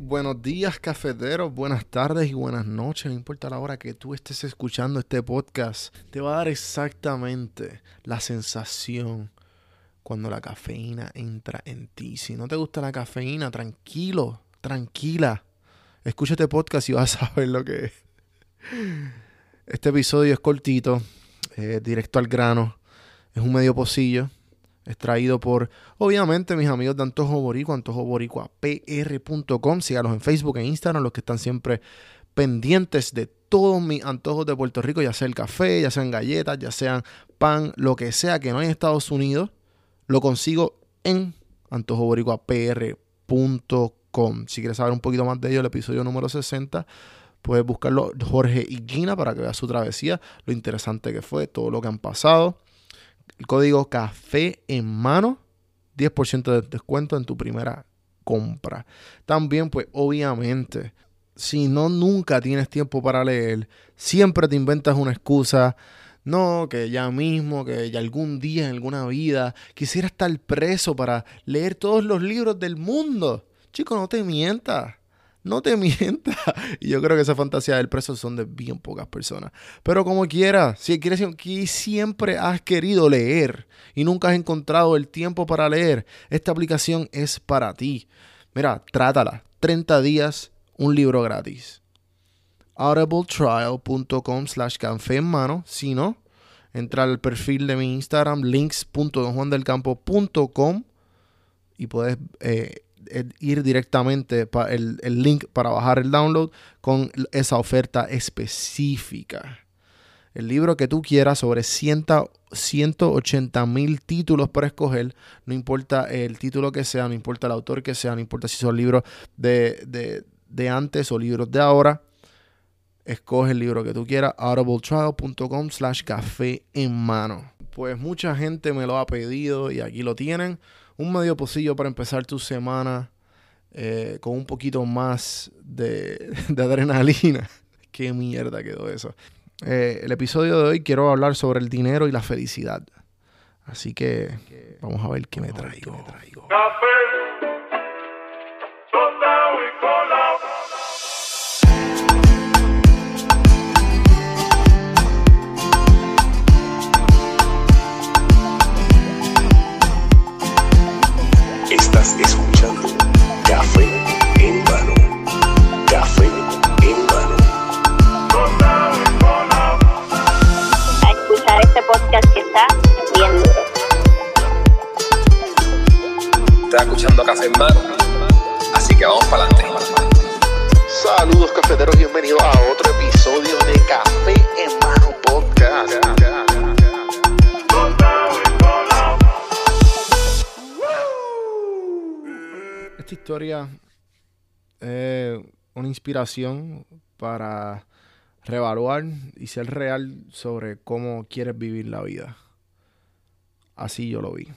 Buenos días cafeteros, buenas tardes y buenas noches, no importa la hora que tú estés escuchando este podcast, te va a dar exactamente la sensación cuando la cafeína entra en ti. Si no te gusta la cafeína, tranquilo, tranquila, escucha este podcast y vas a ver lo que es. Este episodio es cortito, directo al grano, es un medio pocillo extraído por, obviamente, mis amigos de Antojo Boricua, antojoboricuapr.com. Sígalos en Facebook, en Instagram, los que están siempre pendientes de todos mis antojos de Puerto Rico, ya sea el café, ya sean galletas, ya sean pan, lo que sea que no hay en Estados Unidos, lo consigo en antojoboricuapr.com. Si quieres saber un poquito más de ello, el episodio número 60, puedes buscarlo Jorge y para que veas su travesía, lo interesante que fue, todo lo que han pasado el código café en mano, 10% de descuento en tu primera compra. También, pues obviamente, si no nunca tienes tiempo para leer, siempre te inventas una excusa. No, que ya mismo, que ya algún día en alguna vida quisiera estar preso para leer todos los libros del mundo. Chico, no te mientas. No te mientas. Y yo creo que esa fantasía del preso son de bien pocas personas. Pero como quiera, si quieres que siempre has querido leer y nunca has encontrado el tiempo para leer, esta aplicación es para ti. Mira, trátala. 30 días, un libro gratis. audibletrial.com slash café en mano. Si no, entra al perfil de mi Instagram, links.donjuandelcampo.com y puedes eh, ir directamente para el, link para bajar el download con esa oferta específica. El libro que tú quieras sobre 180 mil títulos para escoger, no importa el título que sea, no importa el autor que sea, no importa si son libros de, de antes o libros de ahora. Escoge el libro que tú quieras, audibletrial.com slash café en mano. Pues mucha gente me lo ha pedido y aquí lo tienen un medio pocillo para empezar tu semana eh, con un poquito más de, adrenalina. Qué mierda quedó eso. Eh, el episodio de hoy quiero hablar sobre el dinero y la felicidad. Así que vamos a ver qué me traigo. Me traigo. Escuchando Café en Mano. Así que vamos para adelante. Saludos cafeteros, bienvenidos a otro episodio de Café en Mano Podcast. Esta historia es una inspiración para reevaluar y ser real sobre cómo quieres vivir la vida. Así yo lo vi.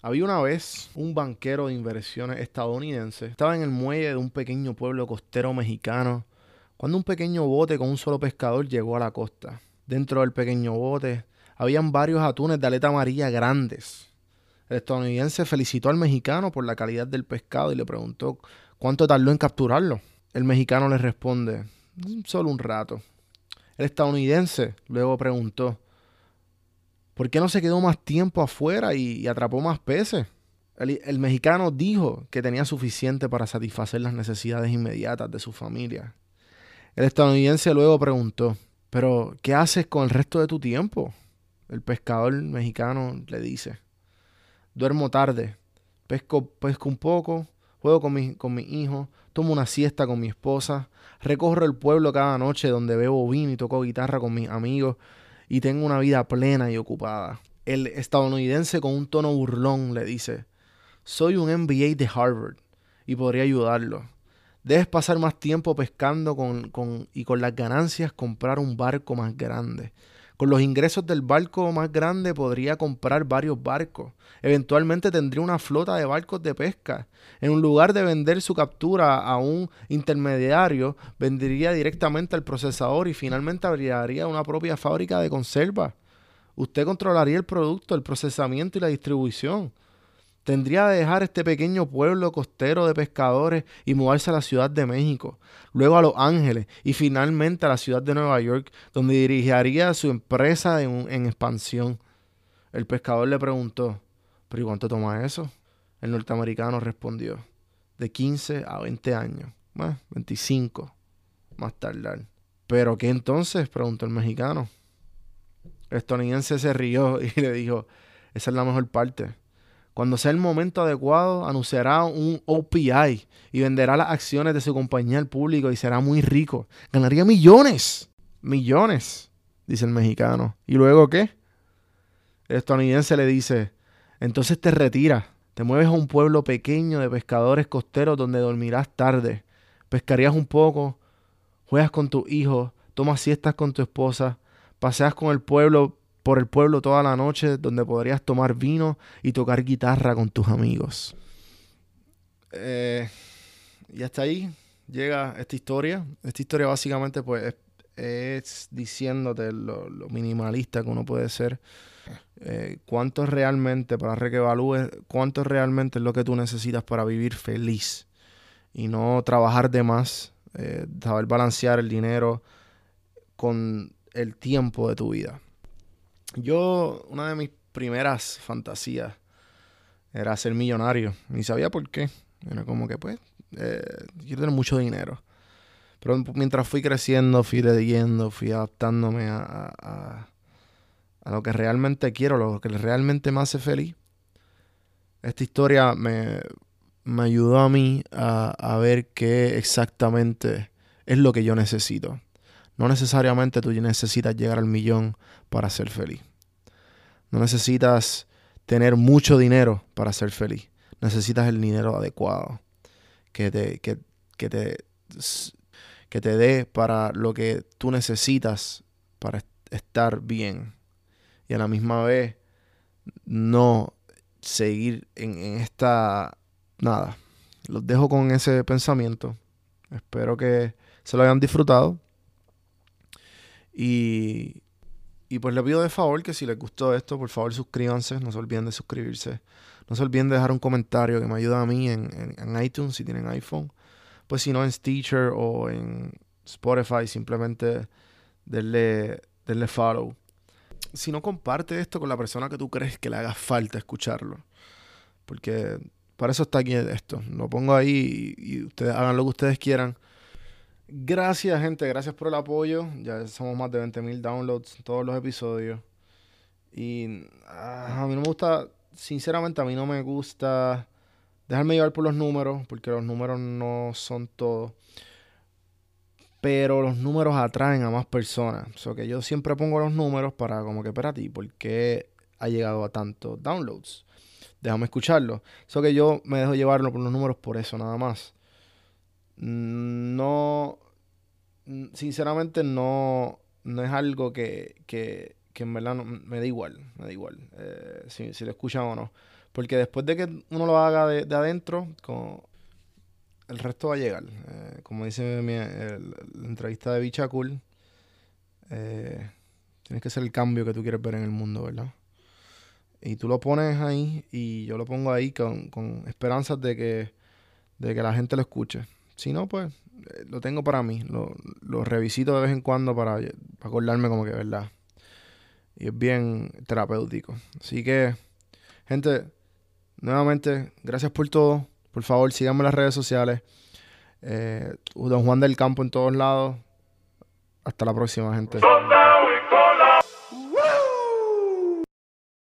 Había una vez un banquero de inversiones estadounidense. Estaba en el muelle de un pequeño pueblo costero mexicano cuando un pequeño bote con un solo pescador llegó a la costa. Dentro del pequeño bote habían varios atunes de aleta amarilla grandes. El estadounidense felicitó al mexicano por la calidad del pescado y le preguntó cuánto tardó en capturarlo. El mexicano le responde, solo un rato. El estadounidense luego preguntó, ¿Por qué no se quedó más tiempo afuera y, atrapó más peces? El, mexicano dijo que tenía suficiente para satisfacer las necesidades inmediatas de su familia. El estadounidense luego preguntó, ¿pero qué haces con el resto de tu tiempo? El pescador mexicano le dice, duermo tarde, pesco, pesco un poco, juego con mi, con mi hijo, tomo una siesta con mi esposa, recorro el pueblo cada noche donde bebo vino y toco guitarra con mis amigos, y tengo una vida plena y ocupada. El estadounidense con un tono burlón le dice, soy un MBA de Harvard y podría ayudarlo. Debes pasar más tiempo pescando con, con, y con las ganancias comprar un barco más grande. Con los ingresos del barco más grande podría comprar varios barcos. Eventualmente tendría una flota de barcos de pesca. En lugar de vender su captura a un intermediario, vendería directamente al procesador y finalmente abriría una propia fábrica de conserva. Usted controlaría el producto, el procesamiento y la distribución. Tendría de dejar este pequeño pueblo costero de pescadores y mudarse a la Ciudad de México, luego a Los Ángeles y finalmente a la ciudad de Nueva York, donde dirigiría su empresa en, expansión. El pescador le preguntó, ¿pero cuánto toma eso? El norteamericano respondió, de 15 a 20 años, bueno, 25, más tardar. ¿Pero qué entonces? preguntó el mexicano. El estadounidense se rió y le dijo, esa es la mejor parte. Cuando sea el momento adecuado, anunciará un OPI y venderá las acciones de su compañía al público y será muy rico. Ganaría millones. Millones, dice el mexicano. ¿Y luego qué? El estadounidense le dice, entonces te retiras, te mueves a un pueblo pequeño de pescadores costeros donde dormirás tarde, pescarías un poco, juegas con tus hijos, tomas siestas con tu esposa, paseas con el pueblo por el pueblo toda la noche donde podrías tomar vino y tocar guitarra con tus amigos. Eh, y hasta ahí llega esta historia. Esta historia básicamente pues es, diciéndote lo, minimalista que uno puede ser. Eh, cuánto es realmente, para que evalúes, cuánto es realmente lo que tú necesitas para vivir feliz y no trabajar de más, eh, saber balancear el dinero con el tiempo de tu vida. Yo, una de mis primeras fantasías era ser millonario. Ni sabía por qué. Era como que, pues, eh, quiero tener mucho dinero. Pero mientras fui creciendo, fui leyendo, fui adaptándome a, a, lo que realmente quiero, lo que realmente me hace feliz. Esta historia me, me ayudó a mí a, a ver qué exactamente es lo que yo necesito. No necesariamente tú necesitas llegar al millón para ser feliz. No necesitas tener mucho dinero para ser feliz. Necesitas el dinero adecuado que te, que, te, que te dé para lo que tú necesitas para estar bien. Y a la misma vez no seguir en, en esta... Nada. Los dejo con ese pensamiento. Espero que se lo hayan disfrutado. Y, y pues le pido de favor que si les gustó esto, por favor suscríbanse, no se olviden de suscribirse. No se olviden de dejar un comentario que me ayuda a mí en, en, iTunes si tienen iPhone. Pues si no en Stitcher o en Spotify, simplemente denle, denle follow. Si no comparte esto con la persona que tú crees que le haga falta escucharlo. Porque para eso está aquí esto. Lo pongo ahí y, y ustedes hagan lo que ustedes quieran. Gracias, gente. Gracias por el apoyo. Ya somos más de 20.000 downloads en todos los episodios. Y ah, a mí no me gusta, sinceramente, a mí no me gusta dejarme llevar por los números, porque los números no son todo. Pero los números atraen a más personas. O sea que yo siempre pongo los números para, como que, ti ¿por qué ha llegado a tantos downloads? Déjame escucharlo. Eso que yo me dejo llevarlo por los números por eso, nada más no, sinceramente no, no es algo que, que, que en verdad me da igual, me da igual eh, si, si, lo escuchan o no. Porque después de que uno lo haga de, adentro, el resto va a llegar. Eh, como dice mi, la entrevista de Bicha Cool, eh, tienes que ser el cambio que tú quieres ver en el mundo, ¿verdad? Y tú lo pones ahí y yo lo pongo ahí con, con esperanzas de que, de que la gente lo escuche. Si no, pues eh, lo tengo para mí. Lo, revisito de vez en cuando para, acordarme como que, ¿verdad? Y es bien terapéutico. Así que, gente, nuevamente, gracias por todo. Por favor, síganme en las redes sociales. Eh, Don Juan del Campo en todos lados. Hasta la próxima, gente.